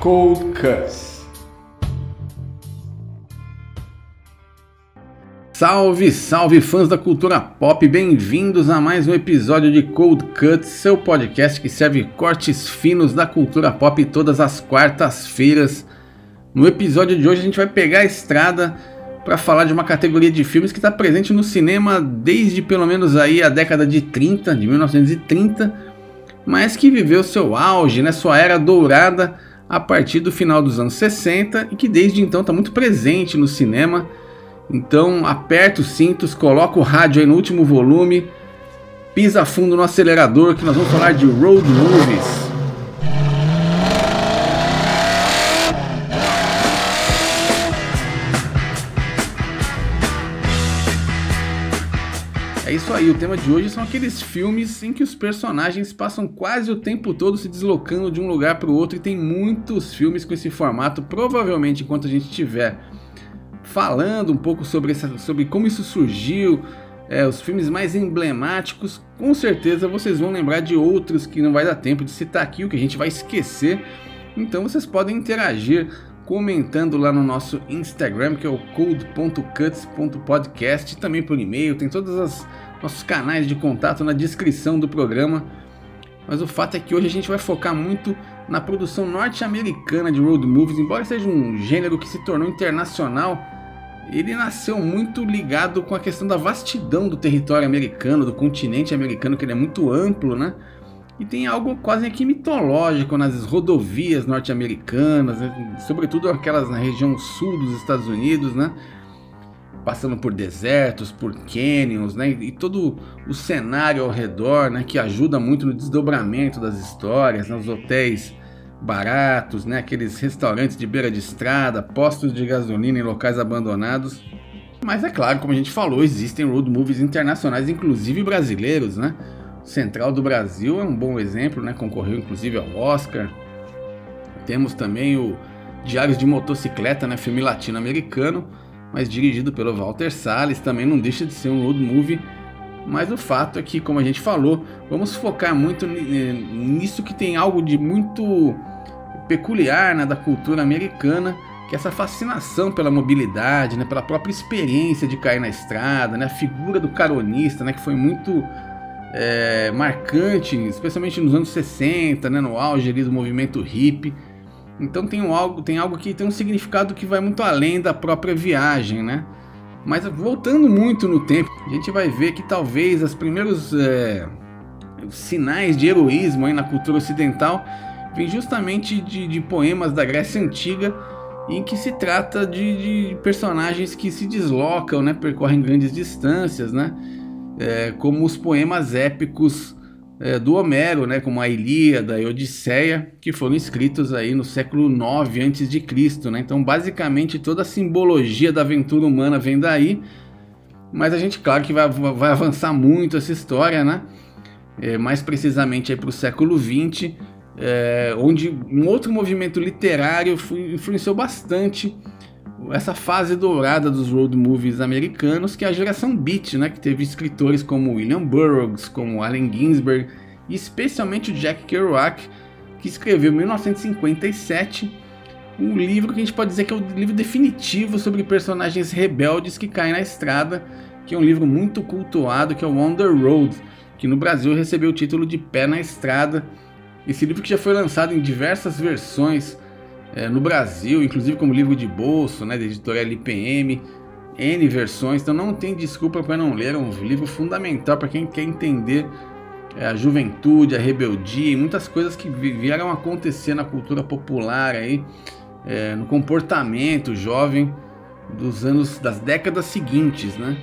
Cold Cuts. Salve, salve fãs da cultura pop, bem-vindos a mais um episódio de Cold Cuts, seu podcast que serve cortes finos da cultura pop todas as quartas-feiras. No episódio de hoje a gente vai pegar a estrada para falar de uma categoria de filmes que está presente no cinema desde pelo menos aí a década de 30, de 1930, mas que viveu seu auge, né, sua era dourada a partir do final dos anos 60 e que desde então está muito presente no cinema então aperta os cintos, coloca o rádio aí no último volume, pisa fundo no acelerador que nós vamos falar de road movies. Isso aí, o tema de hoje são aqueles filmes em que os personagens passam quase o tempo todo se deslocando de um lugar para o outro e tem muitos filmes com esse formato. Provavelmente, enquanto a gente tiver falando um pouco sobre, essa, sobre como isso surgiu, é, os filmes mais emblemáticos, com certeza vocês vão lembrar de outros que não vai dar tempo de citar aqui, o que a gente vai esquecer. Então vocês podem interagir comentando lá no nosso Instagram, que é o code.cuts.podcast, também por e-mail, tem todos os nossos canais de contato na descrição do programa. Mas o fato é que hoje a gente vai focar muito na produção norte-americana de road movies, embora seja um gênero que se tornou internacional ele nasceu muito ligado com a questão da vastidão do território americano, do continente americano, que ele é muito amplo, né? E tem algo quase aqui mitológico nas rodovias norte-americanas, né? sobretudo aquelas na região sul dos Estados Unidos, né? Passando por desertos, por canyons, né? E todo o cenário ao redor, né? Que ajuda muito no desdobramento das histórias, né? Os hotéis baratos, né? aqueles restaurantes de beira de estrada, postos de gasolina em locais abandonados. Mas é claro, como a gente falou, existem road movies internacionais, inclusive brasileiros, né? Central do Brasil é um bom exemplo, né? Concorreu inclusive ao Oscar. Temos também o Diários de Motocicleta, né? Filme latino-americano, mas dirigido pelo Walter Salles, também não deixa de ser um road movie mas o fato é que, como a gente falou, vamos focar muito nisso que tem algo de muito peculiar né, da cultura americana, que é essa fascinação pela mobilidade, né, pela própria experiência de cair na estrada, né, a figura do caronista, né, que foi muito é, marcante, especialmente nos anos 60, né, no auge ali do movimento hippie. Então tem algo, tem algo que tem um significado que vai muito além da própria viagem, né? Mas voltando muito no tempo, a gente vai ver que talvez os primeiros é, sinais de heroísmo aí na cultura ocidental vêm justamente de, de, poemas da Grécia Antiga, em que se trata de, de personagens que se deslocam, né, percorrem grandes distâncias, né, é, como os poemas épicos é, do Homero, né, como a Ilíada e a Odisseia, que foram escritos aí no século 9 a.C., né? Então, basicamente, toda a simbologia da aventura humana vem daí. Mas a gente, claro, que vai, vai avançar muito essa história, né? É, mais precisamente para o século 20, é, onde um outro movimento literário influenciou bastante essa fase dourada dos road movies americanos, que é a geração Beat, né, que teve escritores como William Burroughs, como Allen Ginsberg, e especialmente o Jack Kerouac, que escreveu em 1957 um livro que a gente pode dizer que é o livro definitivo sobre personagens rebeldes que caem na estrada, que é um livro muito cultuado, que é o On the Road, que no Brasil recebeu o título de Pé na Estrada. Esse livro que já foi lançado em diversas versões é, no Brasil, inclusive como livro de bolso, né, da editora LPM, N versões, então não tem desculpa para não ler, é um livro fundamental para quem quer entender é, a juventude, a rebeldia e muitas coisas que vieram acontecer na cultura popular aí, é, no comportamento jovem dos anos, das décadas seguintes, né?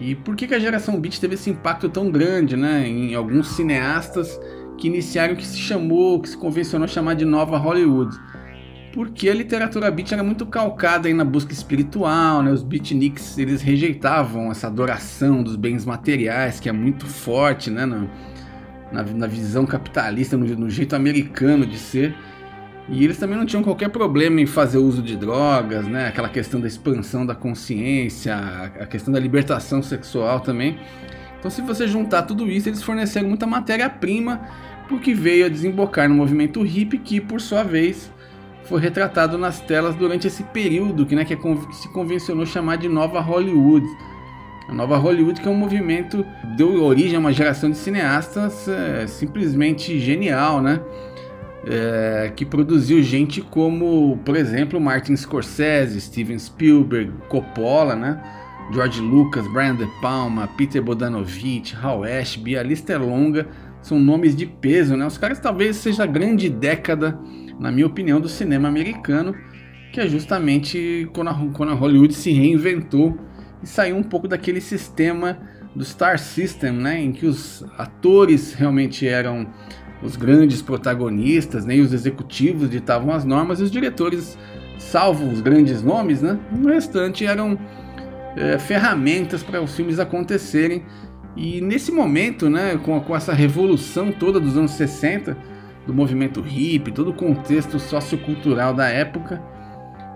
E por que, que a geração Beat teve esse impacto tão grande, né, em alguns cineastas que iniciaram o que se chamou, que se convencionou chamar de nova Hollywood? Porque a literatura beat era muito calcada aí na busca espiritual, né? Os beatniks eles rejeitavam essa adoração dos bens materiais que é muito forte, né? Na, na, na visão capitalista, no, no, jeito americano de ser. E eles também não tinham qualquer problema em fazer uso de drogas, né? Aquela questão da expansão da consciência, a questão da libertação sexual também. Então, se você juntar tudo isso, eles forneceram muita matéria-prima porque veio a desembocar no movimento hippie que, por sua vez, foi retratado nas telas durante esse período que, né, é, que se convencionou chamar de Nova Hollywood. A Nova Hollywood que é um movimento deu origem a uma geração de cineastas é, simplesmente genial, né? É, que produziu gente como, por exemplo, Martin Scorsese, Steven Spielberg, Coppola, né? George Lucas, Brian De Palma, Peter Bodanovich, Hal Ashby, a lista é longa, são nomes de peso, né? Os caras talvez seja a grande década na minha opinião, do cinema americano, que é justamente quando a, quando a Hollywood se reinventou e saiu um pouco daquele sistema do Star System, né, em que os atores realmente eram os grandes protagonistas, né, e os executivos ditavam as normas e os diretores, salvo os grandes nomes, né, o restante eram é, ferramentas para os filmes acontecerem. E nesse momento, né, com, com essa revolução toda dos anos 60, do movimento hippie, todo o contexto sociocultural da época,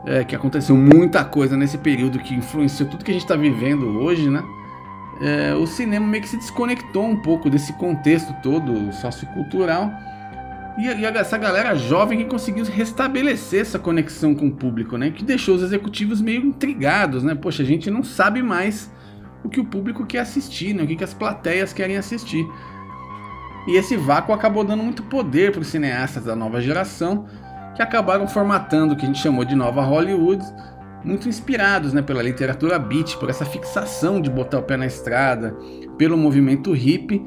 é, que aconteceu muita coisa nesse período que influenciou tudo que a gente está vivendo hoje, né? É, o cinema meio que se desconectou um pouco desse contexto todo sociocultural e, e essa galera jovem que conseguiu restabelecer essa conexão com o público, né? Que deixou os executivos meio intrigados, né? Poxa, a gente não sabe mais o que o público quer assistir, né? O que, que as plateias querem assistir. E esse vácuo acabou dando muito poder para os cineastas da nova geração, que acabaram formatando o que a gente chamou de nova Hollywood, muito inspirados né, pela literatura beat, por essa fixação de botar o pé na estrada, pelo movimento hip,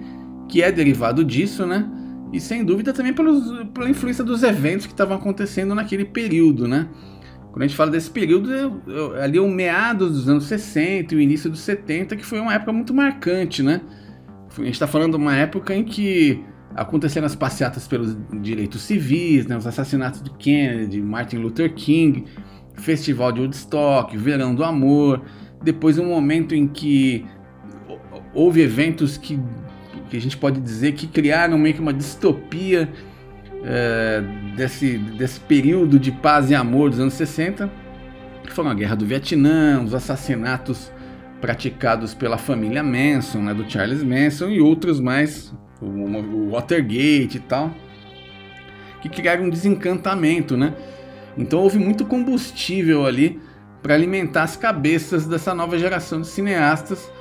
que é derivado disso, né? E sem dúvida também pelos, pela influência dos eventos que estavam acontecendo naquele período, né? Quando a gente fala desse período, eu, eu, ali o meados dos anos 60 e o início dos 70, que foi uma época muito marcante, né? A gente está falando de uma época em que aconteceram as passeatas pelos direitos civis, né, os assassinatos de Kennedy, Martin Luther King, Festival de Woodstock, Verão do Amor, depois um momento em que houve eventos que, que a gente pode dizer que criaram meio que uma distopia é, desse, desse período de paz e amor dos anos 60, que foram a Guerra do Vietnã, os assassinatos praticados pela família Manson, né, do Charles Manson e outros mais, o, o Watergate e tal, que criaram um desencantamento, né? Então houve muito combustível ali para alimentar as cabeças dessa nova geração de cineastas.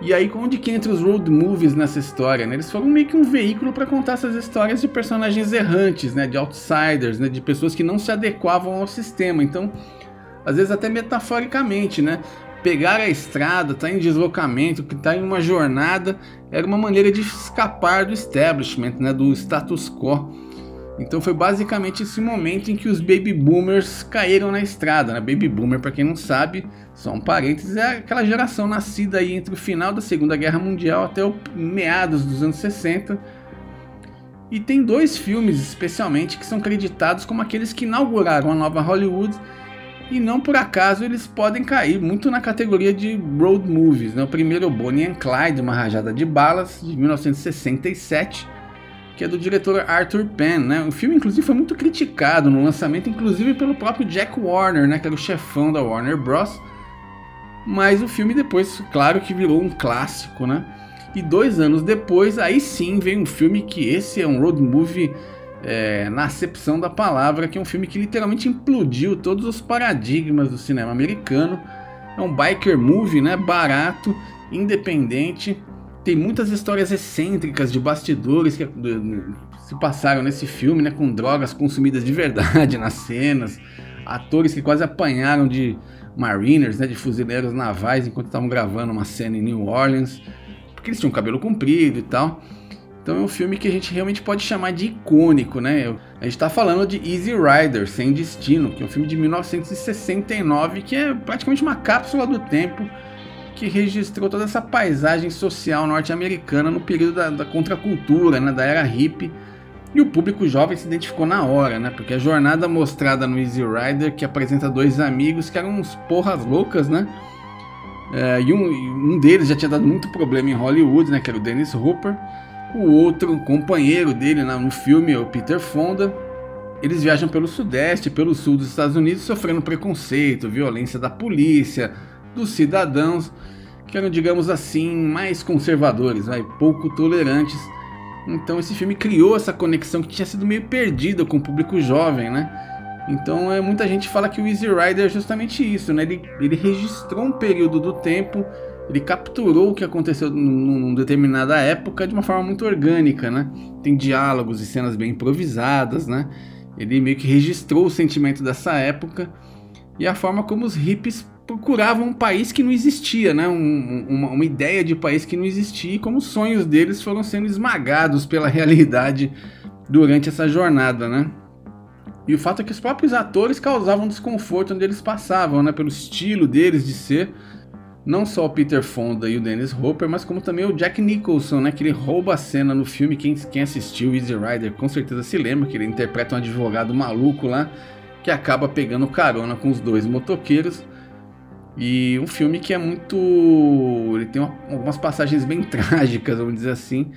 E aí, onde que entra os road movies nessa história? Né? Eles foram meio que um veículo para contar essas histórias de personagens errantes, né? de outsiders, né? de pessoas que não se adequavam ao sistema. Então, às vezes até metaforicamente, né? Pegar a estrada, estar tá em deslocamento, que está em uma jornada, era uma maneira de escapar do establishment, né, do status quo. Então foi basicamente esse momento em que os baby boomers caíram na estrada. Né? Baby boomer, para quem não sabe, só um parênteses, é aquela geração nascida aí entre o final da Segunda Guerra Mundial até o meados dos anos 60. E tem dois filmes especialmente que são creditados como aqueles que inauguraram a nova Hollywood e não por acaso eles podem cair muito na categoria de road movies. Né? O primeiro é o Bonnie and Clyde, Uma Rajada de Balas, de 1967, que é do diretor Arthur Penn. Né? O filme, inclusive, foi muito criticado no lançamento, inclusive pelo próprio Jack Warner, né? que era o chefão da Warner Bros. Mas o filme depois, claro que virou um clássico, né? E dois anos depois, aí sim vem um filme que esse é um road movie é, na acepção da palavra, que é um filme que literalmente implodiu todos os paradigmas do cinema americano. É um biker movie, né? Barato, independente. Tem muitas histórias excêntricas de bastidores que se passaram nesse filme, né? Com drogas consumidas de verdade nas cenas. Atores que quase apanharam de mariners, né? De fuzileiros navais enquanto estavam gravando uma cena em New Orleans. Porque eles tinham cabelo comprido e tal. Então é um filme que a gente realmente pode chamar de icônico, né? A gente está falando de Easy Rider, Sem Destino, que é um filme de 1969, que é praticamente uma cápsula do tempo que registrou toda essa paisagem social norte-americana no período da, da contracultura, né? da era hippie, E o público jovem se identificou na hora, né? Porque a jornada mostrada no Easy Rider, que apresenta dois amigos que eram uns porras loucas, né? É, e um, um deles já tinha dado muito problema em Hollywood, né? Que era o Dennis Hopper. O outro, companheiro dele no filme, é o Peter Fonda. Eles viajam pelo sudeste, pelo sul dos Estados Unidos, sofrendo preconceito, violência da polícia, dos cidadãos, que eram, digamos assim, mais conservadores, vai, pouco tolerantes. Então esse filme criou essa conexão que tinha sido meio perdida com o público jovem, né? Então é, muita gente fala que o Easy Rider é justamente isso, né? Ele, ele registrou um período do tempo, ele capturou o que aconteceu numa determinada época de uma forma muito orgânica, né? Tem diálogos e cenas bem improvisadas, né? Ele meio que registrou o sentimento dessa época e a forma como os hippies procuravam um país que não existia, né? Um, uma, uma, ideia de país que não existia e como os sonhos deles foram sendo esmagados pela realidade durante essa jornada, né? E o fato é que os próprios atores causavam desconforto onde eles passavam, né? Pelo estilo deles de ser. Não só o Peter Fonda e o Dennis Hopper, mas como também o Jack Nicholson, né? Que ele rouba a cena no filme. Quem, quem assistiu Easy Rider com certeza se lembra que ele interpreta um advogado maluco lá que acaba pegando carona com os dois motoqueiros. E um filme que é muito. Ele tem uma, algumas passagens bem trágicas, vamos dizer assim.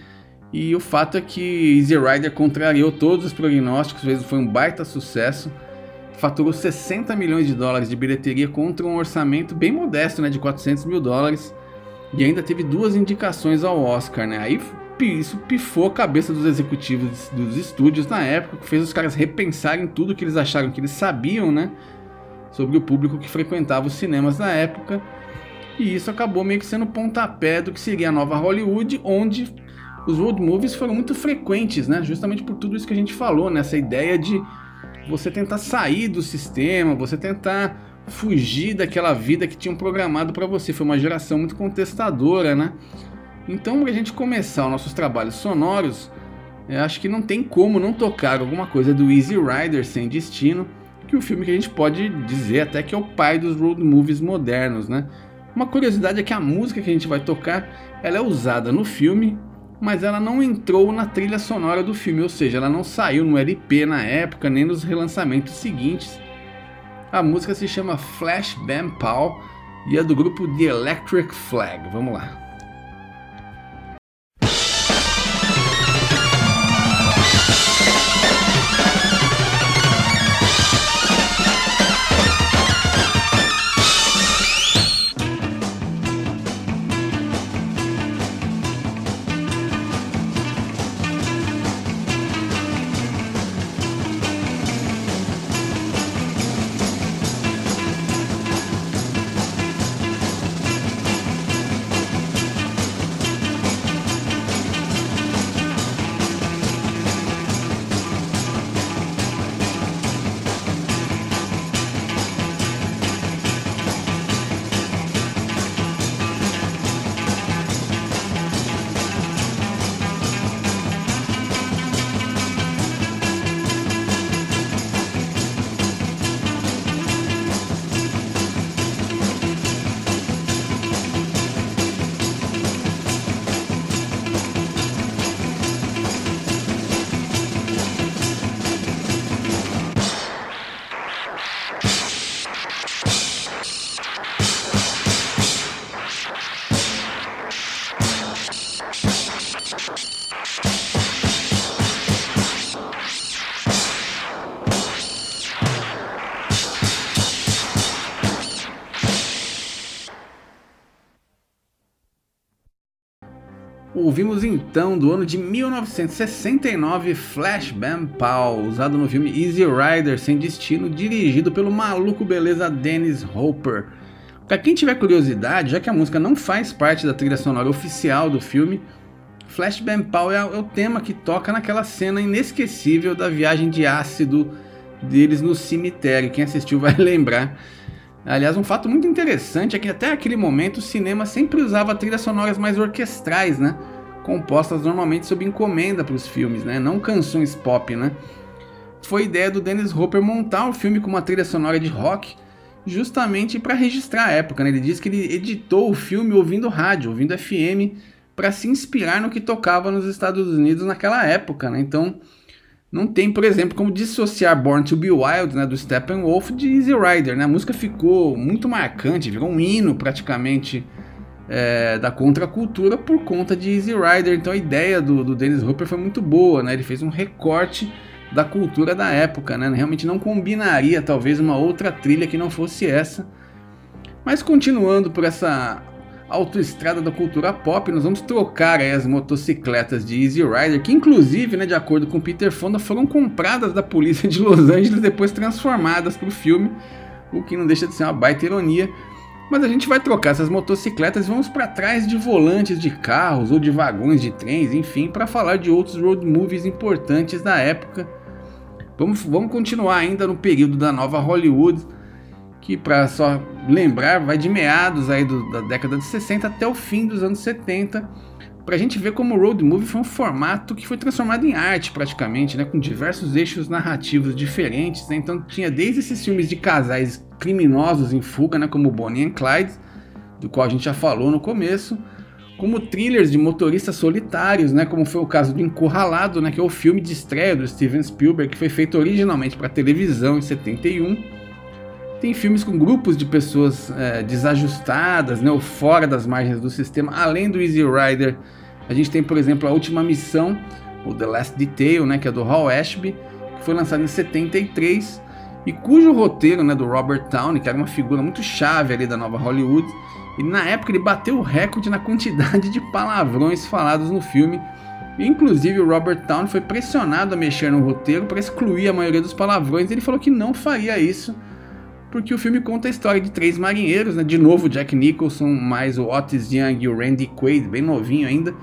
E o fato é que Easy Rider contrariou todos os prognósticos, fez, foi um baita sucesso. Faturou 60 milhões de dólares de bilheteria contra um orçamento bem modesto, né, de 400 mil dólares. E ainda teve duas indicações ao Oscar, né? Aí isso pifou a cabeça dos executivos dos estúdios na época, que fez os caras repensarem tudo que eles acharam que eles sabiam, né? Sobre o público que frequentava os cinemas na época. E isso acabou meio que sendo pontapé do que seria a nova Hollywood, onde os road movies foram muito frequentes, né? Justamente por tudo isso que a gente falou, nessa né? ideia de você tentar sair do sistema, você tentar fugir daquela vida que tinham programado para você. Foi uma geração muito contestadora, né? Então, para a gente começar os nossos trabalhos sonoros, eu acho que não tem como não tocar alguma coisa do Easy Rider sem destino, que é o filme que a gente pode dizer até que é o pai dos road movies modernos, né? Uma curiosidade é que a música que a gente vai tocar, ela é usada no filme mas ela não entrou na trilha sonora do filme, ou seja, ela não saiu no LP na época, nem nos relançamentos seguintes. A música se chama Flash Bam Pow e é do grupo The Electric Flag. Vamos lá. Ouvimos então do ano de 1969 Flash Bam Pow, usado no filme Easy Rider Sem Destino, dirigido pelo maluco beleza Dennis Hopper. Para quem tiver curiosidade, já que a música não faz parte da trilha sonora oficial do filme, Flash Bam Pow é, é o tema que toca naquela cena inesquecível da viagem de ácido deles no cemitério. Quem assistiu vai lembrar. Aliás, um fato muito interessante é que até aquele momento o cinema sempre usava trilhas sonoras mais orquestrais, né? Compostas normalmente sob encomenda para os filmes, né? não canções pop. Né? Foi ideia do Dennis Hopper montar o filme com uma trilha sonora de rock, justamente para registrar a época. Né? Ele disse que ele editou o filme ouvindo rádio, ouvindo FM, para se inspirar no que tocava nos Estados Unidos naquela época. Né? Então, não tem, por exemplo, como dissociar Born to Be Wild, né, do Steppenwolf, de Easy Rider. Né? A música ficou muito marcante, virou um hino praticamente é, da contracultura por conta de Easy Rider. Então a ideia do, do Dennis Hopper foi muito boa, né? ele fez um recorte da cultura da época, né? realmente não combinaria talvez uma outra trilha que não fosse essa. Mas continuando por essa autoestrada da cultura pop, nós vamos trocar as motocicletas de Easy Rider, que inclusive, né, de acordo com Peter Fonda, foram compradas da polícia de Los Angeles depois transformadas para o filme, o que não deixa de ser uma baita ironia. Mas a gente vai trocar essas motocicletas e vamos para trás de volantes de carros ou de vagões de trens, enfim, para falar de outros road movies importantes da época. Vamos, vamos continuar ainda no período da nova Hollywood que para só lembrar vai de meados aí do, da década de 60 até o fim dos anos 70, para a gente ver como o road movie foi um formato que foi transformado em arte praticamente, né, com diversos eixos narrativos diferentes. Né? Então tinha desde esses filmes de casais criminosos em fuga, né, como Bonnie and Clyde, do qual a gente já falou no começo, como thrillers de motoristas solitários, né, como foi o caso do Encurralado, né, que é o filme de estreia do Steven Spielberg, que foi feito originalmente para televisão em 71 tem filmes com grupos de pessoas é, desajustadas, né, ou fora das margens do sistema. Além do Easy Rider, a gente tem, por exemplo, a última missão, o The Last Detail, né, que é do Hal Ashby, que foi lançado em 73 e cujo roteiro, né, do Robert Downey, que era uma figura muito chave ali da nova Hollywood, e na época ele bateu o recorde na quantidade de palavrões falados no filme. E, inclusive o Robert Downey foi pressionado a mexer no roteiro para excluir a maioria dos palavrões. E ele falou que não faria isso porque o filme conta a história de três marinheiros, né? De novo, Jack Nicholson, mais o Otis Young e o Randy Quaid, bem novinho ainda.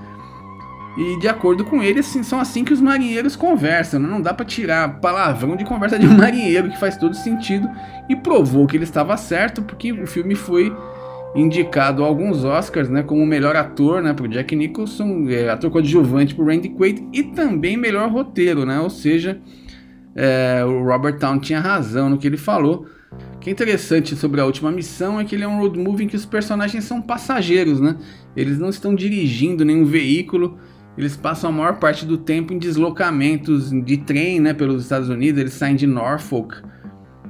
E de acordo com ele, assim, são assim que os marinheiros conversam. Né? Não dá para tirar palavrão de conversa de um marinheiro, que faz todo sentido. E provou que ele estava certo, porque o filme foi indicado a alguns Oscars, né, como melhor ator, né, pro Jack Nicholson, é, ator coadjuvante pro Randy Quaid e também melhor roteiro, né? Ou seja, é, o Robert Town tinha razão no que ele falou. O que é interessante sobre a última missão é que ele é um road movie em que os personagens são passageiros, né? Eles não estão dirigindo nenhum veículo, eles passam a maior parte do tempo em deslocamentos de trem, né, pelos Estados Unidos. Eles saem de Norfolk,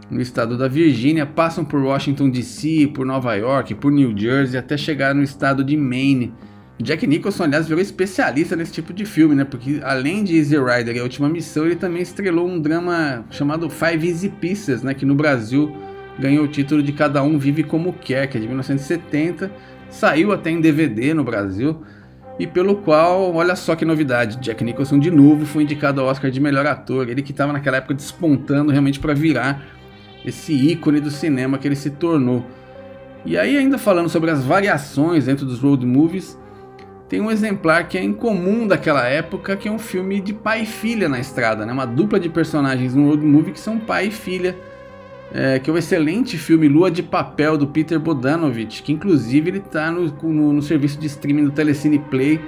no estado da Virgínia, passam por Washington DC, por Nova York, por New Jersey, até chegar no estado de Maine. Jack Nicholson, aliás, virou especialista nesse tipo de filme, né? Porque além de Easy Rider e A Última Missão, ele também estrelou um drama chamado Five Easy Pieces, né? Que no Brasil ganhou o título de Cada Um Vive Como Quer, que é de 1970, saiu até em DVD no Brasil, e pelo qual, olha só que novidade, Jack Nicholson de novo foi indicado ao Oscar de melhor ator, ele que estava naquela época despontando realmente para virar esse ícone do cinema que ele se tornou. E aí, ainda falando sobre as variações dentro dos road movies, tem um exemplar que é incomum daquela época, que é um filme de pai e filha na estrada, né? Uma dupla de personagens no road movie que são pai e filha, é, que é o excelente filme Lua de Papel do Peter Bodanovich, que inclusive ele está no, no, no, serviço de streaming do Telecine Play.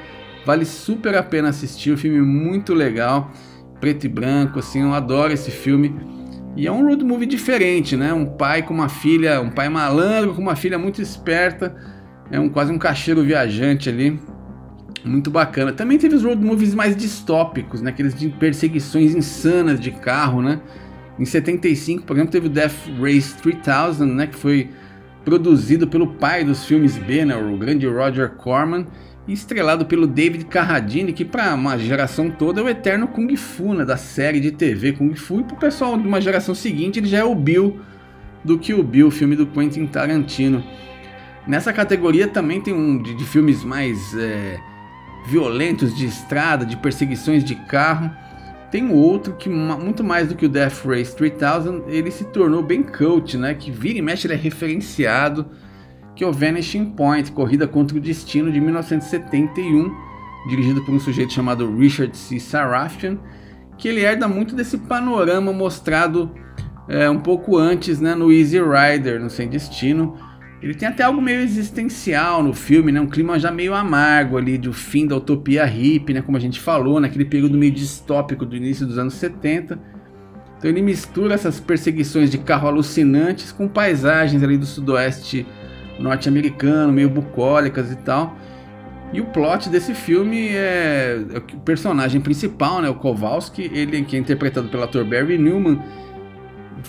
Vale super a pena assistir, o um filme muito legal, preto e branco, assim, eu adoro esse filme. E é um road movie diferente, né? Um pai com uma filha, um pai malandro com uma filha muito esperta, é um quase um cacheiro viajante ali. Muito bacana. Também teve os road movies mais distópicos, né? Aqueles de perseguições insanas de carro, né? Em 75, por exemplo, teve o Death Race 3000, né? Que foi produzido pelo pai dos filmes B, né? O grande Roger Corman. E estrelado pelo David Carradine, que para uma geração toda é o eterno Kung Fu, né? Da série de TV Kung Fu. E pro pessoal de uma geração seguinte, ele já é o Bill do que o Bill, filme do Quentin Tarantino. Nessa categoria também tem um de, de filmes mais... É, violentos de estrada, de perseguições de carro. Tem outro que, muito mais do que o Death Race 3000, ele se tornou bem cult, né? Que vira e mexe ele é referenciado, que é o Vanishing Point, Corrida contra o Destino, de 1971, dirigido por um sujeito chamado Richard C. Sarafian, que ele herda muito desse panorama mostrado é, um pouco antes né, no Easy Rider, no Sem Destino, ele tem até algo meio existencial no filme, né? Um clima já meio amargo ali do fim da utopia hippie, né? Como a gente falou, naquele período meio distópico do início dos anos 70. Então ele mistura essas perseguições de carro alucinantes com paisagens ali do sudoeste norte-americano, meio bucólicas e tal. E o plot desse filme é, é o personagem principal, né, o Kowalski, ele que é interpretado pelo ator Barry Newman,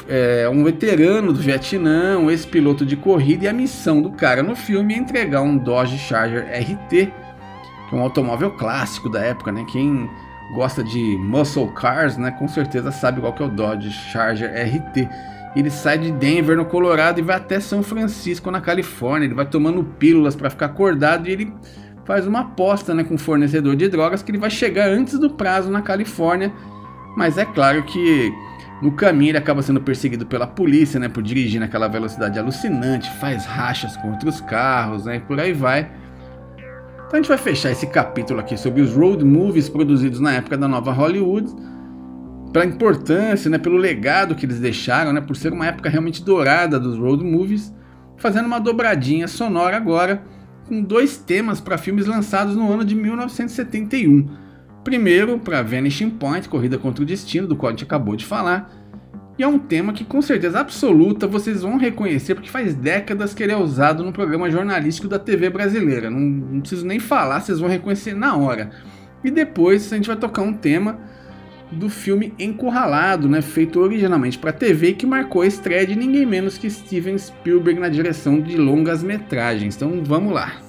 é um veterano do Vietnã, um ex-piloto de corrida, e a missão do cara no filme é entregar um Dodge Charger RT, que é um automóvel clássico da época, né? Quem gosta de muscle cars, né, com certeza sabe qual que é o Dodge Charger RT. Ele sai de Denver, no Colorado, e vai até São Francisco, na Califórnia. Ele vai tomando pílulas para ficar acordado e ele faz uma aposta né, com um fornecedor de drogas que ele vai chegar antes do prazo na Califórnia. Mas é claro que no caminho ele acaba sendo perseguido pela polícia, né, por dirigir naquela velocidade alucinante, faz rachas com outros carros, né, e por aí vai. Então a gente vai fechar esse capítulo aqui sobre os road movies produzidos na época da nova Hollywood, pela importância, né, pelo legado que eles deixaram, né, por ser uma época realmente dourada dos road movies, fazendo uma dobradinha sonora agora com dois temas para filmes lançados no ano de 1971. Primeiro, para Vanishing Point, Corrida contra o Destino, do qual a gente acabou de falar. E é um tema que, com certeza absoluta, vocês vão reconhecer, porque faz décadas que ele é usado no programa jornalístico da TV brasileira. Não, não preciso nem falar, vocês vão reconhecer na hora. E depois a gente vai tocar um tema do filme Encurralado, né, feito originalmente para TV que marcou a estreia de ninguém menos que Steven Spielberg na direção de longas metragens. Então vamos lá.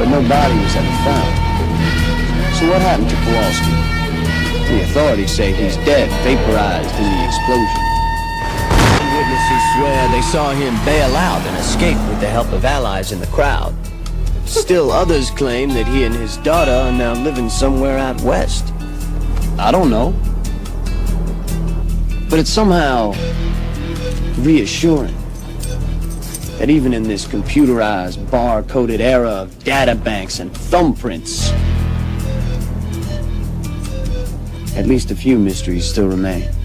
But no body was ever found. So what happened to Kowalski? The authorities say he's dead, vaporized in the explosion. Witnesses swear they saw him bail out and escape with the help of allies in the crowd. Still others claim that he and his daughter are now living somewhere out west. I don't know. But it's somehow reassuring that even in this computerized, bar-coded era of databanks and thumbprints, at least a few mysteries still remain.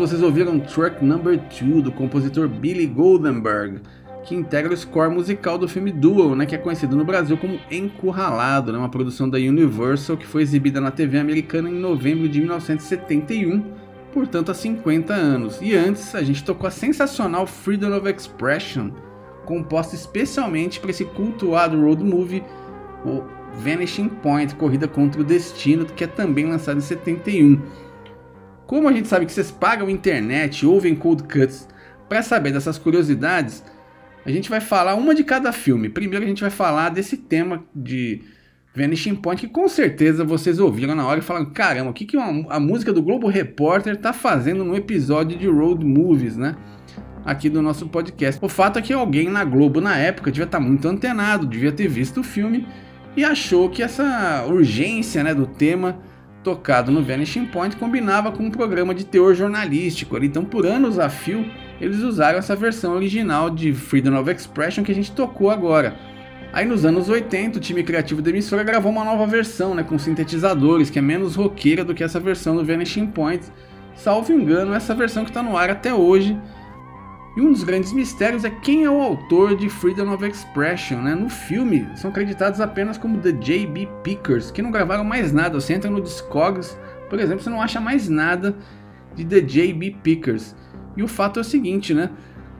Vocês ouviram Truck Number 2 do compositor Billy Goldenberg, que integra o score musical do filme Duel, né, que é conhecido no Brasil como Encurralado, né, uma produção da Universal que foi exibida na TV americana em novembro de 1971, portanto há 50 anos. E antes a gente tocou a sensacional Freedom of Expression, composta especialmente para esse cultuado road movie, o Vanishing Point, Corrida contra o Destino, que é também lançado em 71. Como a gente sabe que vocês pagam internet, ouvem cold cuts para saber dessas curiosidades, a gente vai falar uma de cada filme. Primeiro a gente vai falar desse tema de Vanishing Point, que com certeza vocês ouviram na hora e falaram: caramba, o que, que uma, a música do Globo Repórter tá fazendo no episódio de Road Movies, né? Aqui do nosso podcast. O fato é que alguém na Globo na época devia estar tá muito antenado, devia ter visto o filme e achou que essa urgência né, do tema tocado no Vanishing Point combinava com um programa de teor jornalístico. Então, por anos a fio, eles usaram essa versão original de Freedom of Expression que a gente tocou agora. Aí nos anos 80, o time criativo da emissora gravou uma nova versão, né, com sintetizadores, que é menos roqueira do que essa versão do Vanishing Point. Salvo engano, essa versão que está no ar até hoje e um dos grandes mistérios é quem é o autor de Freedom of Expression. Né? No filme, são acreditados apenas como The J.B. Pickers, que não gravaram mais nada. Você entra no Discogs, por exemplo, você não acha mais nada de The J.B. Pickers. E o fato é o seguinte, né?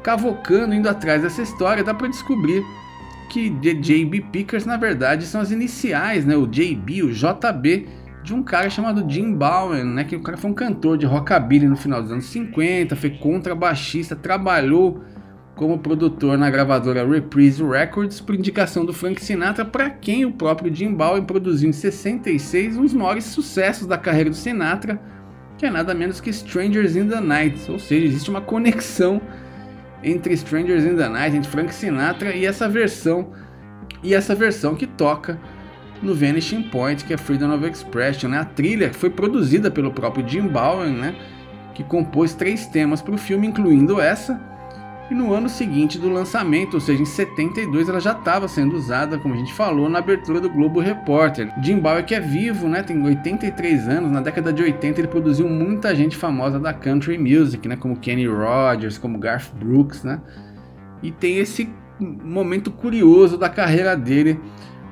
Cavocando, indo atrás dessa história, dá para descobrir que The J.B. Pickers, na verdade, são as iniciais, né? O J.B., o J.B., de um cara chamado Jim Bowen, né? Que o cara foi um cantor de rockabilly no final dos anos 50, foi contrabaixista, trabalhou como produtor na gravadora Reprise Records por indicação do Frank Sinatra, para quem o próprio Jim Bowen produziu em 66 um dos maiores sucessos da carreira do Sinatra, que é nada menos que Strangers in the Night, ou seja, existe uma conexão entre Strangers in the Night, entre Frank Sinatra e essa versão e essa versão que toca no Vanishing Point, que é Freedom of Expression. Né? A trilha foi produzida pelo próprio Jim Bowen, né? que compôs três temas para o filme, incluindo essa. E no ano seguinte do lançamento, ou seja, em 72, ela já estava sendo usada, como a gente falou, na abertura do Globo Repórter. Jim Bauer que é vivo, né, tem 83 anos, na década de 80 ele produziu muita gente famosa da country music, né, como Kenny Rogers, como Garth Brooks, né? E tem esse momento curioso da carreira dele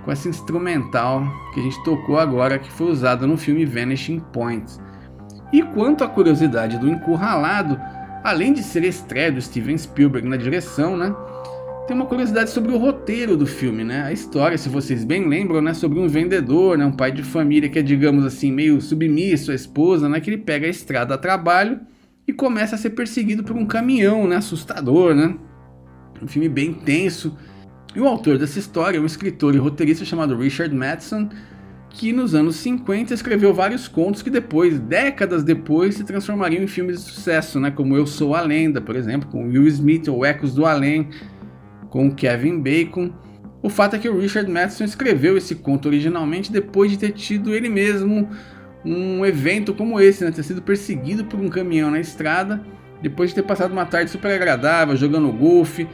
com essa instrumental que a gente tocou agora, que foi usada no filme Vanishing Point. E quanto à curiosidade do Encurralado, Além de ser estreia do Steven Spielberg na direção, né? Tem uma curiosidade sobre o roteiro do filme, né? A história, se vocês bem lembram, né, sobre um vendedor, né, um pai de família que é, digamos assim, meio submisso à esposa, né, que ele pega a estrada a trabalho e começa a ser perseguido por um caminhão, né, assustador, né? Um filme bem tenso. E o autor dessa história é um escritor e roteirista chamado Richard Madison, que nos anos 50 escreveu vários contos que depois, décadas depois, se transformariam em filmes de sucesso, né? como Eu Sou a Lenda, por exemplo, com Will Smith ou Ecos do Além, com Kevin Bacon. O fato é que o Richard Matheson escreveu esse conto originalmente depois de ter tido ele mesmo um evento como esse, né? ter sido perseguido por um caminhão na estrada, depois de ter passado uma tarde super agradável jogando golfe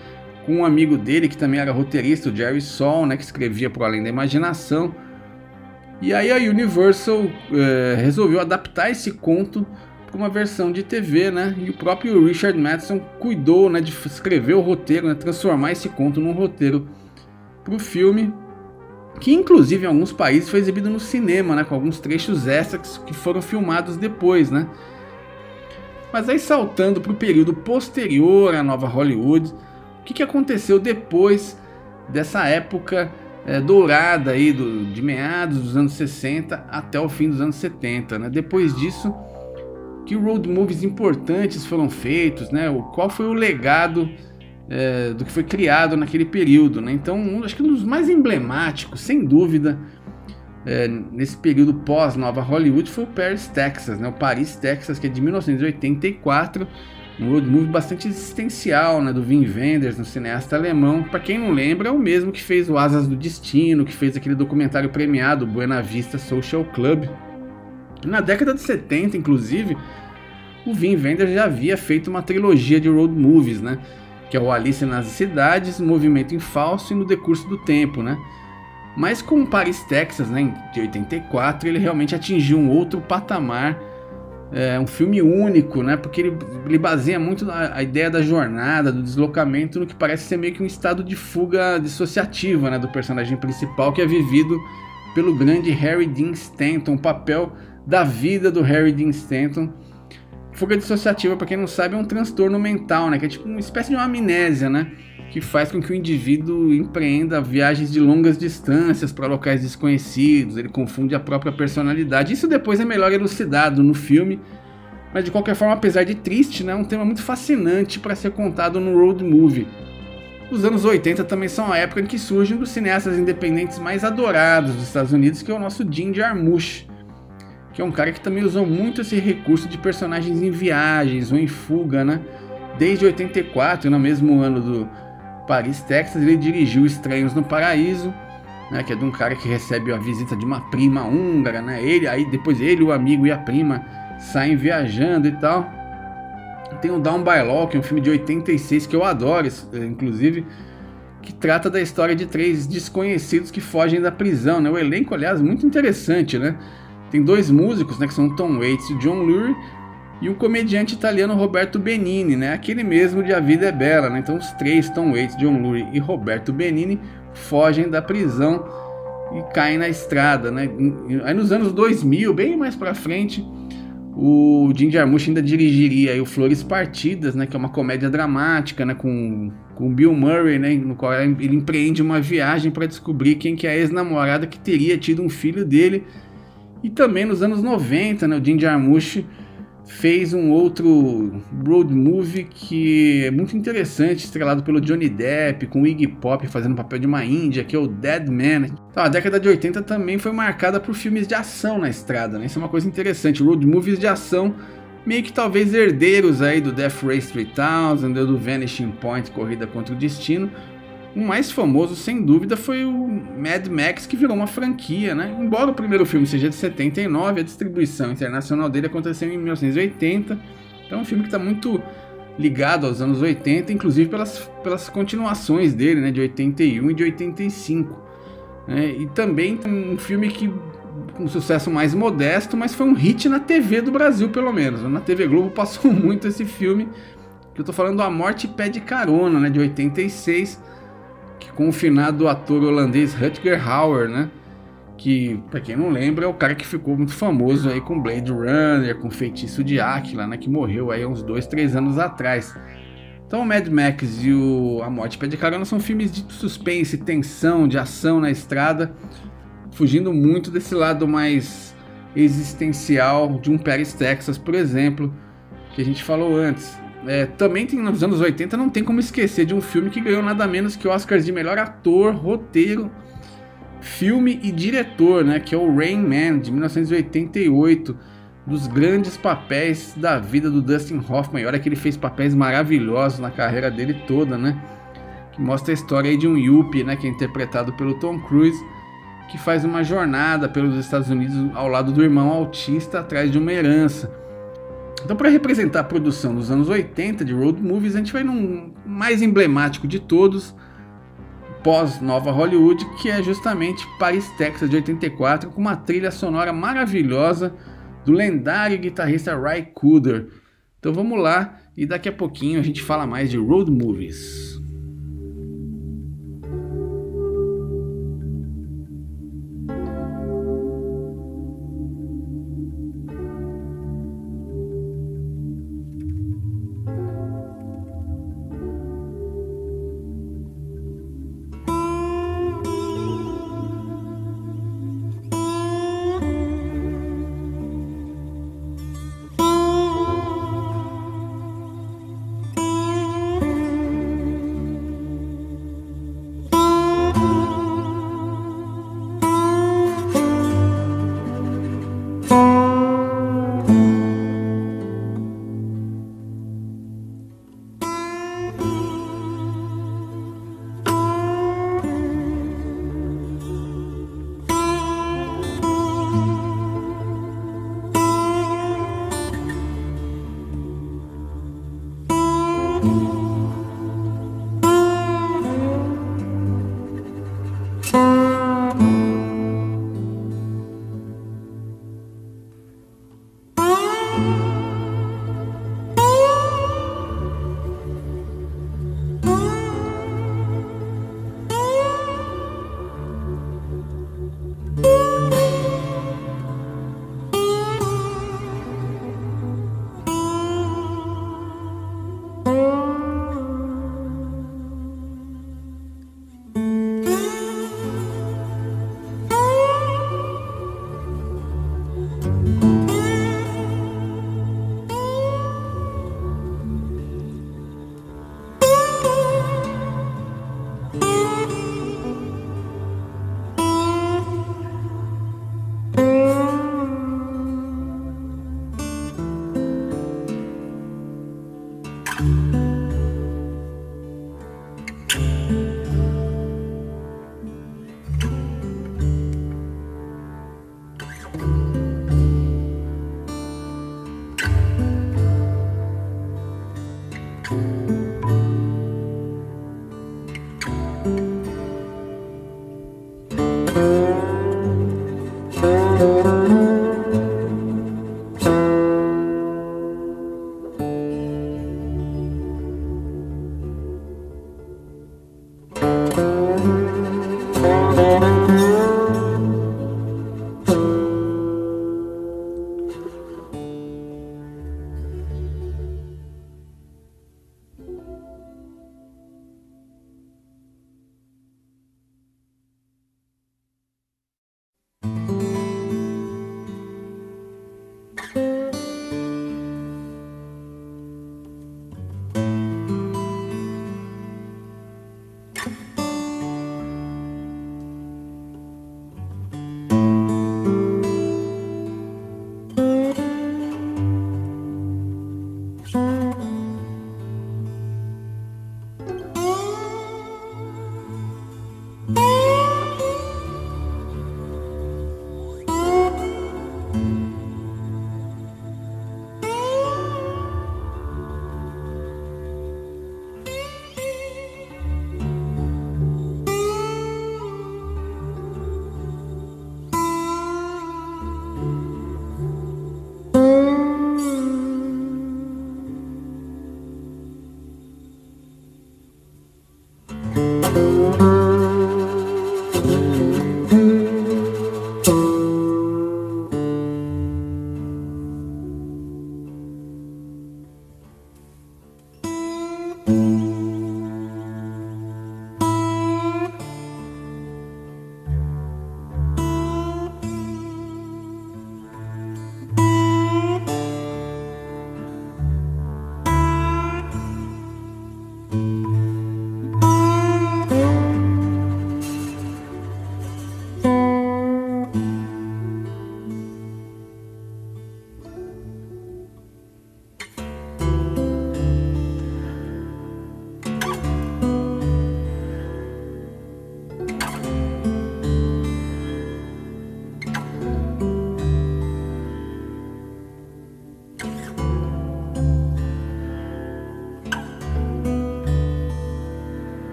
com um amigo dele que também era roteirista, o Jerry Sol, né? que escrevia para Além da Imaginação. E aí a Universal é, resolveu adaptar esse conto para uma versão de TV, né? E o próprio Richard Madison cuidou, né, de escrever o roteiro, né, transformar esse conto num roteiro para o filme, que inclusive em alguns países foi exibido no cinema, né, com alguns trechos extras que foram filmados depois, né? Mas aí saltando para o período posterior à nova Hollywood, o que, que aconteceu depois dessa época é, dourada aí do, de meados dos anos 60 até o fim dos anos 70. Né? Depois disso, que road movies importantes foram feitos, né? O, qual foi o legado é, do que foi criado naquele período, né? Então, um, acho que um dos mais emblemáticos, sem dúvida, é, nesse período pós Nova Hollywood foi o Paris, Texas, né? O Paris, Texas, que é de 1984 um road movie bastante existencial, né, do Wim Wenders, um cineasta alemão. Para quem não lembra, é o mesmo que fez o Asas do Destino, que fez aquele documentário premiado Buena Vista Social Club. Na década de 70, inclusive, o Wim Wenders já havia feito uma trilogia de road movies, né, que é o Alice nas Cidades, Movimento em Falso e No Decurso do Tempo, né? Mas com Paris, Texas, né, de 84, ele realmente atingiu um outro patamar é um filme único, né? Porque ele, ele baseia muito a, a, ideia da jornada, do deslocamento, no que parece ser meio que um estado de fuga dissociativa, né? Do personagem principal que é vivido pelo grande Harry Dean Stanton, o papel da vida do Harry Dean Stanton. Fuga dissociativa, para quem não sabe, é um transtorno mental, né? Que é tipo uma espécie de uma amnésia, né? Que faz com que o indivíduo empreenda viagens de longas distâncias para locais desconhecidos, ele confunde a própria personalidade. Isso depois é melhor elucidado no filme, mas de qualquer forma, apesar de triste, né, é um tema muito fascinante para ser contado no road movie. Os anos 80 também são a época em que surgem um dos cineastas independentes mais adorados dos Estados Unidos, que é o nosso Jim Jarmusch, que é um cara que também usou muito esse recurso de personagens em viagens ou em fuga, né? Desde 84, no mesmo ano do, Paris, Texas, ele dirigiu Estranhos no Paraíso, né, que é de um cara que recebe a visita de uma prima húngara, né? Ele, aí depois ele, o amigo e a prima saem viajando e tal. Tem o Down by Law, que é um filme de 86 que eu adoro, eh, inclusive, que trata da história de três desconhecidos que fogem da prisão, né? O elenco, aliás, muito interessante, né? Tem dois músicos, né, que são Tom Waits e John Lurie, e o comediante italiano Roberto Benini, né? Aquele mesmo de A Vida é Bela, né? Então os três, Tom Waits, John Lurie e Roberto Benini, fogem da prisão e caem na estrada, né? Aí nos anos 2000, bem mais para frente, o Jim Jarmusch ainda dirigiria o Flores Partidas, né? Que é uma comédia dramática, né? Com, com Bill Murray, né? No qual ele empreende uma viagem para descobrir quem que é a ex-namorada que teria tido um filho dele. E também nos anos 90, né? O Jim Jarmusch fez um outro road movie que é muito interessante, estrelado pelo Johnny Depp, com Iggy Pop fazendo o papel de uma índia, que é o Dead Man. Então, a década de 80 também foi marcada por filmes de ação na estrada, né? Isso é uma coisa interessante, road movies de ação meio que talvez herdeiros aí do Death Race 3000, do Vanishing Point, Corrida contra o Destino, o mais famoso, sem dúvida, foi o Mad Max, que virou uma franquia, né? Embora o primeiro filme seja de 79, a distribuição internacional dele aconteceu em 1980. Então é um filme que está muito ligado aos anos 80, inclusive pelas, pelas continuações dele, né, de 81 e de 85. Né, e também um filme que um sucesso mais modesto, mas foi um hit na TV do Brasil, pelo menos. Na TV Globo passou muito esse filme, que eu tô falando A Morte Pede Carona, né, de 86, que com o ator holandês Rutger Hauer, né, que, para quem não lembra, é o cara que ficou muito famoso aí com Blade Runner, com Feitiço de Áquila, né, que morreu aí uns dois, três anos atrás. Então, o Mad Max e o A Morte Pede Carona são filmes de suspense, tensão, de ação na estrada, fugindo muito desse lado mais existencial de um Paris, Texas, por exemplo, que a gente falou antes. É, também tem nos anos 80, não tem como esquecer de um filme que ganhou nada menos que Oscars de melhor ator, roteiro, filme e diretor, né, que é o Rain Man de 1988, dos grandes papéis da vida do Dustin Hoffman. E olha que ele fez papéis maravilhosos na carreira dele toda, né? Que mostra a história de um Yuppie, né, que é interpretado pelo Tom Cruise que faz uma jornada pelos Estados Unidos ao lado do irmão autista atrás de uma herança. Então, para representar a produção dos anos 80 de road movies, a gente vai num mais emblemático de todos, pós Nova Hollywood, que é justamente Paris, Texas de 84, com uma trilha sonora maravilhosa do lendário guitarrista Ry Cooder. Então vamos lá e daqui a pouquinho a gente fala mais de road movies.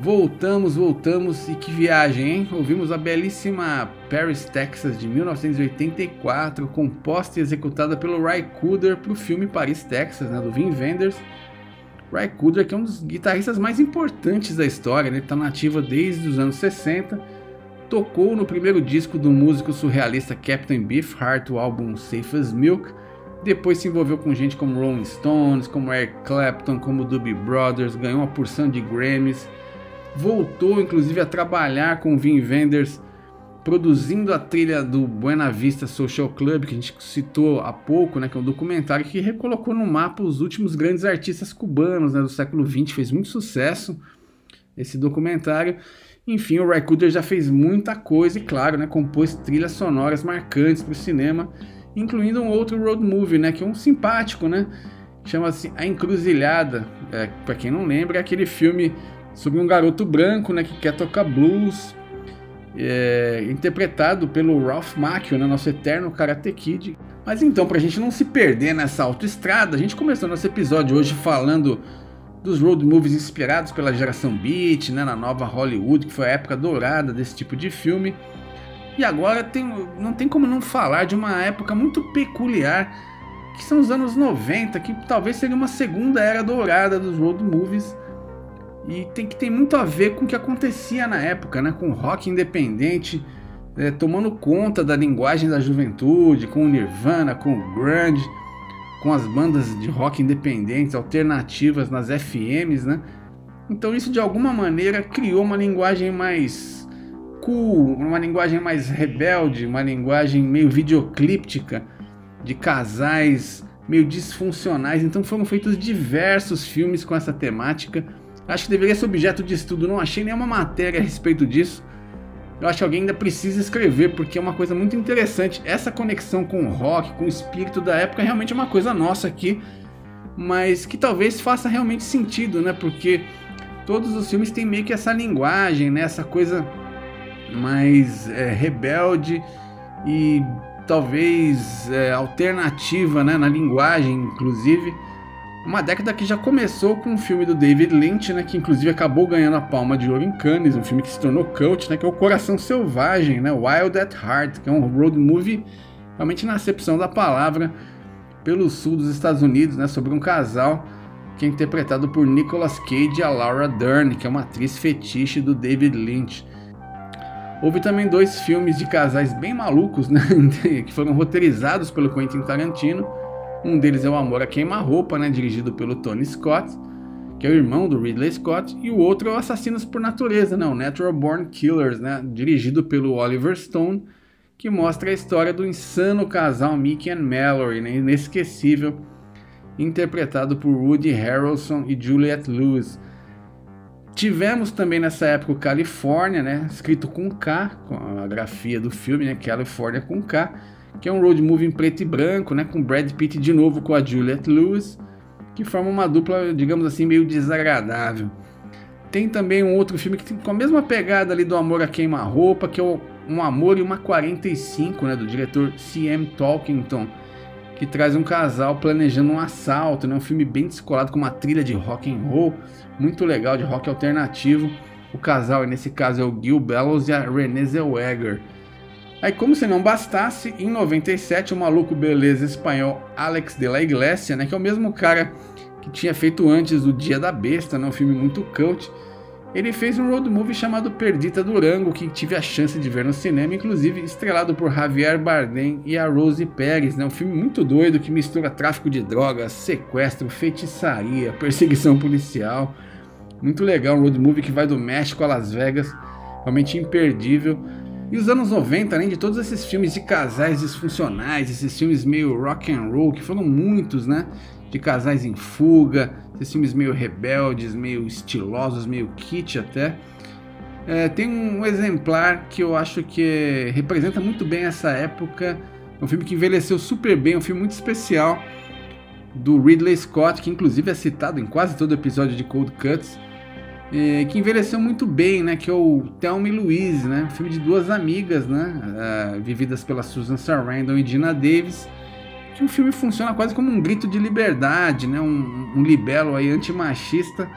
Voltamos, voltamos e que viagem, hein? Ouvimos a belíssima Paris, Texas de 1984, composta e executada pelo Ry Cooder para o filme Paris, Texas, né, do Vin Wenders. Ry Cooder que é um dos guitarristas mais importantes da história, né? ele está nativa desde os anos 60, tocou no primeiro disco do músico surrealista Captain Beefheart, o álbum Safe as Milk, depois se envolveu com gente como Rolling Stones, como Eric Clapton, como Doobie Brothers, ganhou uma porção de Grammys, voltou inclusive a trabalhar com Vin Wenders, produzindo a trilha do Buena Vista Social Club, que a gente citou há pouco, né, que é um documentário que recolocou no mapa os últimos grandes artistas cubanos né, do século XX, fez muito sucesso esse documentário. Enfim, o Ray já fez muita coisa e, claro, né, compôs trilhas sonoras marcantes para o cinema, incluindo um outro road movie, né, que é um simpático, né, chama-se A Encruzilhada. É, para quem não lembra, é aquele filme sobre um garoto branco né, que quer tocar blues, é, interpretado pelo Ralph Macchio, né, nosso eterno Karate Kid. Mas então, para a gente não se perder nessa autoestrada, a gente começou nosso episódio hoje falando dos road movies inspirados pela geração Beat, né, na nova Hollywood, que foi a época dourada desse tipo de filme. E agora tem, não tem como não falar de uma época muito peculiar, que são os anos 90, que talvez seria uma segunda era dourada dos road movies e tem que ter muito a ver com o que acontecia na época, né? Com o rock independente é, tomando conta da linguagem da juventude, com o Nirvana, com o grunge, com as bandas de rock independentes, alternativas nas FMs, né? Então isso de alguma maneira criou uma linguagem mais cool, uma linguagem mais rebelde, uma linguagem meio videoclíptica de casais meio disfuncionais. Então foram feitos diversos filmes com essa temática Acho que deveria ser objeto de estudo. Não achei nenhuma matéria a respeito disso. Eu acho que alguém ainda precisa escrever, porque é uma coisa muito interessante. Essa conexão com o rock, com o espírito da época, é realmente uma coisa nossa aqui, mas que talvez faça realmente sentido, né? Porque todos os filmes têm meio que essa linguagem, né? Essa coisa mais é, rebelde e talvez é, alternativa, né? Na linguagem, inclusive. Uma década que já começou com um filme do David Lynch, né, que inclusive acabou ganhando a Palma de Ouro em Cannes, um filme que se tornou cult, né, que é o Coração Selvagem, né, Wild at Heart, que é um road movie realmente na acepção da palavra pelo sul dos Estados Unidos, né, sobre um casal que é interpretado por Nicolas Cage e a Laura Dern, que é uma atriz fetiche do David Lynch. Houve também dois filmes de casais bem malucos, né, que foram roteirizados pelo Quentin Tarantino, um deles é O Amor a Queima-Roupa, né, dirigido pelo Tony Scott, que é o irmão do Ridley Scott, e o outro é o Assassinos por Natureza, né, o Natural Born Killers, né, dirigido pelo Oliver Stone, que mostra a história do insano casal Mickey and Mallory, né, inesquecível, interpretado por Woody Harrelson e Juliette Lewis. Tivemos também nessa época o California, né, escrito com K, com a grafia do filme, né, California com K, que é um road movie em preto e branco, né, com Brad Pitt de novo com a Juliette Lewis, que forma uma dupla, digamos assim, meio desagradável. Tem também um outro filme que tem com a mesma pegada ali do Amor a Queima-Roupa, que é o Um Amor e uma 45, né, do diretor C.M. Tolkington, que traz um casal planejando um assalto, né, um filme bem descolado com uma trilha de rock and roll, muito legal, de rock alternativo. O casal, nesse caso, é o Gil Bellows e a Renée Zellweger. Aí, como se não bastasse, em 97, o maluco beleza espanhol Alex de la Iglesia, né, que é o mesmo cara que tinha feito antes o Dia da Besta, né, um filme muito cult, ele fez um road movie chamado Perdita Durango, que tive a chance de ver no cinema, inclusive estrelado por Javier Bardem e a Rose Pérez, né, um filme muito doido que mistura tráfico de drogas, sequestro, feitiçaria, perseguição policial. Muito legal, um road movie que vai do México a Las Vegas, realmente imperdível. E os anos 90, além de todos esses filmes de casais disfuncionais, esses filmes meio rock and roll, que foram muitos, né? De casais em fuga, esses filmes meio rebeldes, meio estilosos, meio kit até. É, tem um exemplar que eu acho que representa muito bem essa época. É um filme que envelheceu super bem, um filme muito especial do Ridley Scott, que inclusive é citado em quase todo episódio de Cold Cuts é, que envelheceu muito bem, né? Que é o Thelma e Louise, né? Filme de duas amigas, né? Uh, vividas pela Susan Sarandon e Dina Davis. Que o filme funciona quase como um grito de liberdade, né? Um, um libelo aí antimachista.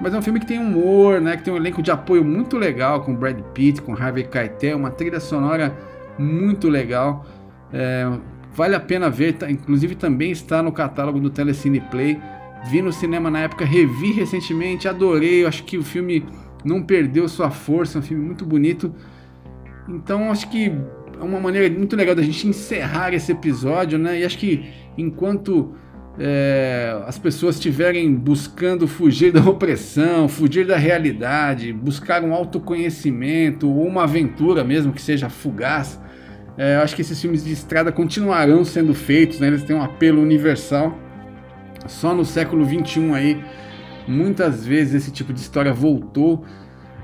Mas é um filme que tem humor, né? Que tem um elenco de apoio muito legal com Brad Pitt, com Harvey Keitel, uma trilha sonora muito legal. É, vale a pena ver, tá, inclusive também está no catálogo do Telecine Play. Vi no cinema na época, revi recentemente, adorei. Eu acho que o filme não perdeu sua força, é um filme muito bonito. Então acho que é uma maneira muito legal da gente encerrar esse episódio, né? E acho que enquanto é, as pessoas estiverem buscando fugir da opressão, fugir da realidade, buscar um autoconhecimento ou uma aventura mesmo que seja fugaz, é, acho que esses filmes de estrada continuarão sendo feitos, né? eles têm um apelo universal. Só no século 21 aí, muitas vezes esse tipo de história voltou,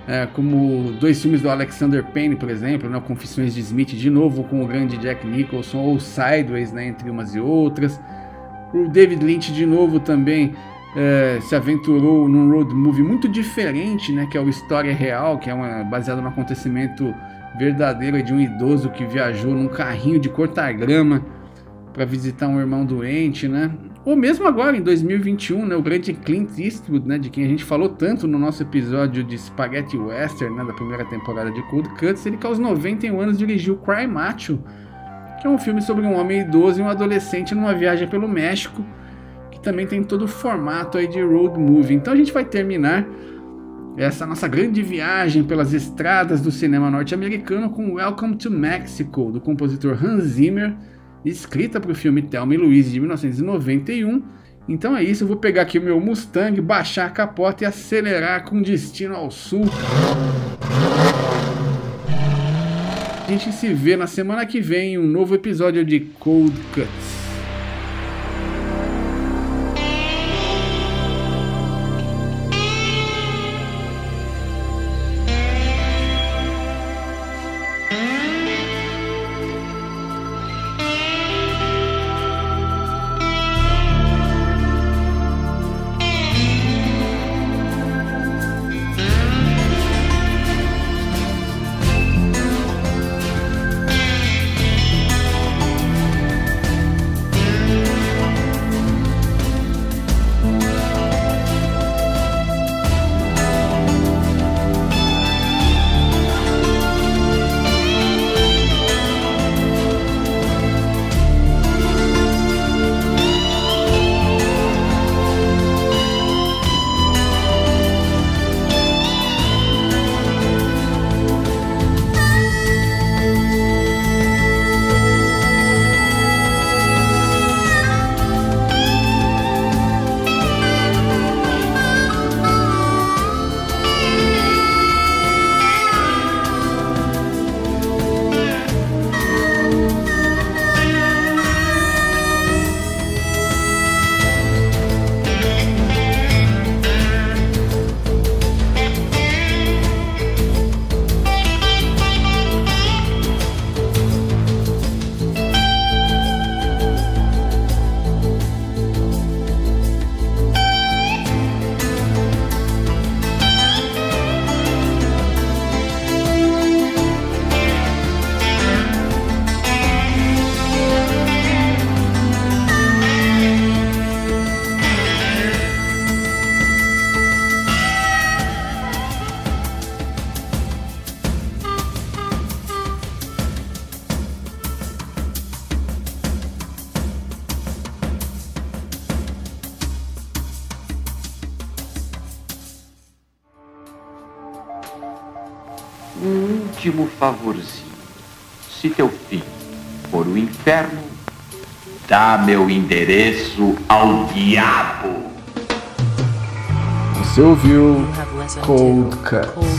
é, como dois filmes do Alexander Payne, por exemplo, né? Confissões de Smith, de novo com o grande Jack Nicholson, ou Sideways, né? entre umas e outras. O David Lynch de novo também é, se aventurou num road movie muito diferente, né, que é o História Real, que é uma, baseado no acontecimento verdadeiro de um idoso que viajou num carrinho de cortar grama para visitar um irmão doente, né? Ou mesmo agora em 2021, né, o grande Clint Eastwood, né, de quem a gente falou tanto no nosso episódio de Spaghetti Western, né, da primeira temporada de Cold Cuts, ele que aos 91 anos dirigiu Cry Macho, que é um filme sobre um homem idoso e um adolescente numa viagem pelo México, que também tem todo o formato aí de road movie. Então a gente vai terminar essa nossa grande viagem pelas estradas do cinema norte-americano com Welcome to Mexico, do compositor Hans Zimmer, escrita para o filme Thelma e Louise de 1991. Então é isso, eu vou pegar aqui o meu Mustang, baixar a capota e acelerar com destino ao sul. A gente se vê na semana que vem em um novo episódio de Cold Cuts. Dá meu endereço ao diabo. Você ouviu Cold Cuts. Cold Cuts.